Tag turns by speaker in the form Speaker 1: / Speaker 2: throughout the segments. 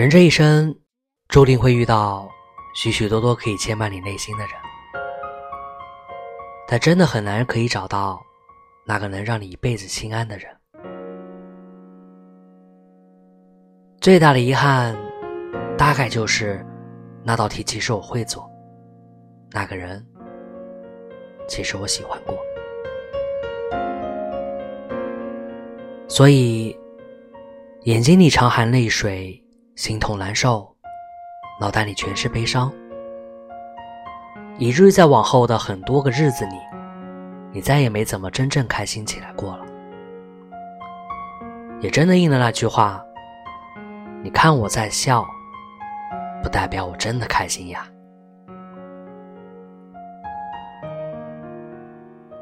Speaker 1: 人这一生，注定会遇到许许多多可以牵绊你内心的人，但真的很难可以找到那个能让你一辈子心安的人。最大的遗憾，大概就是那道题其实我会做，那个人其实我喜欢过，所以眼睛里常含泪水。心痛难受，脑袋里全是悲伤，以至于在往后的很多个日子里，你再也没怎么真正开心起来过了。也真的应了那句话：“你看我在笑，不代表我真的开心呀。”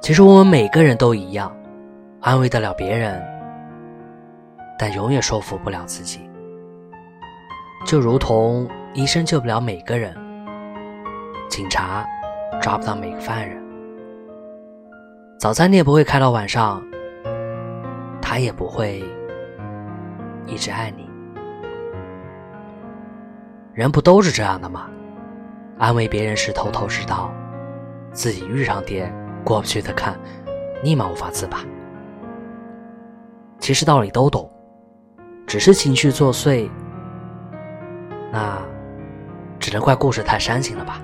Speaker 1: 其实我们每个人都一样，安慰得了别人，但永远说服不了自己。就如同医生救不了每个人，警察抓不到每个犯人，早餐店不会开到晚上，他也不会一直爱你。人不都是这样的吗？安慰别人时头头是道，自己遇上点过不去的坎，立马无法自拔。其实道理都懂，只是情绪作祟。那，只能怪故事太煽情了吧。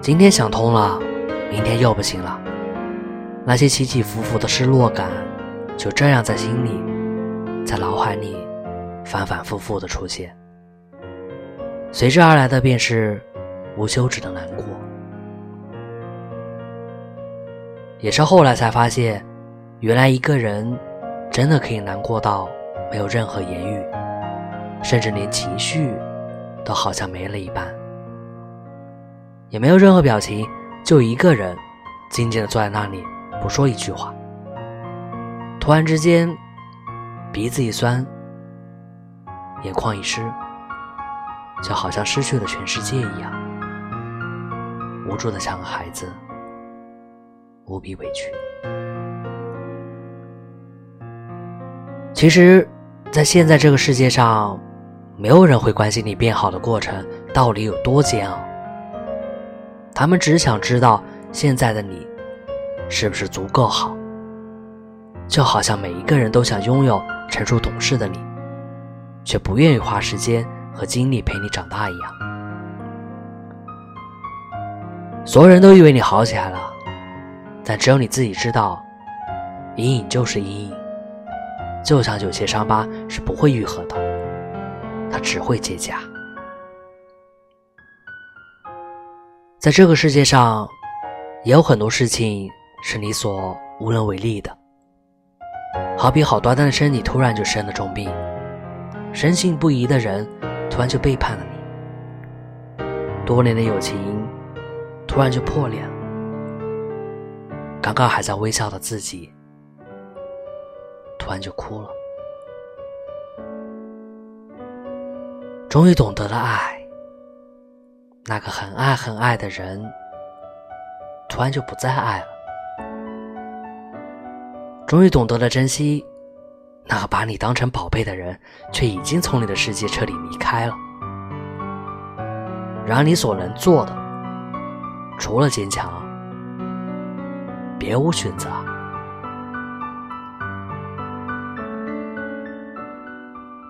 Speaker 1: 今天想通了，明天又不行了。那些起起伏伏的失落感，就这样在心里，在脑海里反反复复的出现。随之而来的便是无休止的难过。也是后来才发现，原来一个人真的可以难过到没有任何言语。甚至连情绪都好像没了一般，也没有任何表情，就一个人静静的坐在那里，不说一句话。突然之间，鼻子一酸，眼眶一湿，就好像失去了全世界一样，无助的像个孩子，无比委屈。其实，在现在这个世界上。没有人会关心你变好的过程到底有多煎熬，他们只想知道现在的你是不是足够好。就好像每一个人都想拥有成熟懂事的你，却不愿意花时间和精力陪你长大一样。所有人都以为你好起来了，但只有你自己知道，阴影就是阴影，就像有些伤疤是不会愈合的。它只会结痂。在这个世界上，也有很多事情是你所无能为力的。好比好端端的身体突然就生了重病，深信不疑的人突然就背叛了你，多年的友情突然就破裂了，刚刚还在微笑的自己突然就哭了。终于懂得了爱，那个很爱很爱的人，突然就不再爱了。终于懂得了珍惜，那个把你当成宝贝的人，却已经从你的世界彻底离开了。然而你所能做的，除了坚强，别无选择。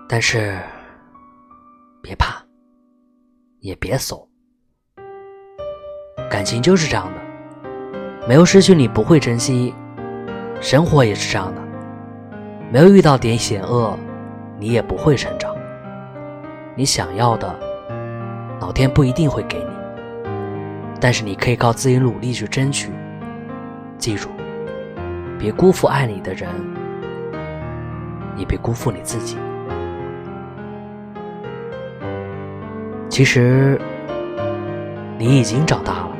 Speaker 1: 但是。别怕，也别怂。感情就是这样的，没有失去你不会珍惜；生活也是这样的，没有遇到点险恶，你也不会成长。你想要的，老天不一定会给你，但是你可以靠自己努力去争取。记住，别辜负爱你的人，也别辜负你自己。其实，你已经长大了，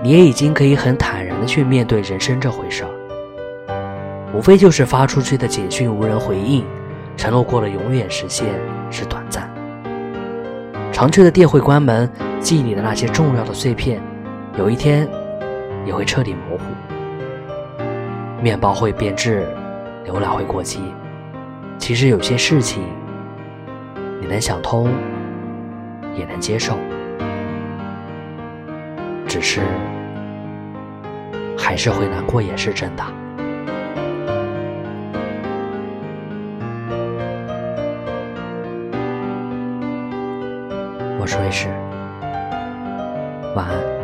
Speaker 1: 你也已经可以很坦然的去面对人生这回事儿。无非就是发出去的简讯无人回应，承诺过了永远实现是短暂。常去的店会关门，记忆里的那些重要的碎片，有一天也会彻底模糊。面包会变质，牛奶会过期，其实有些事情，你能想通，也能接受，只是还是会难过，也是真的。我是瑞士，晚安。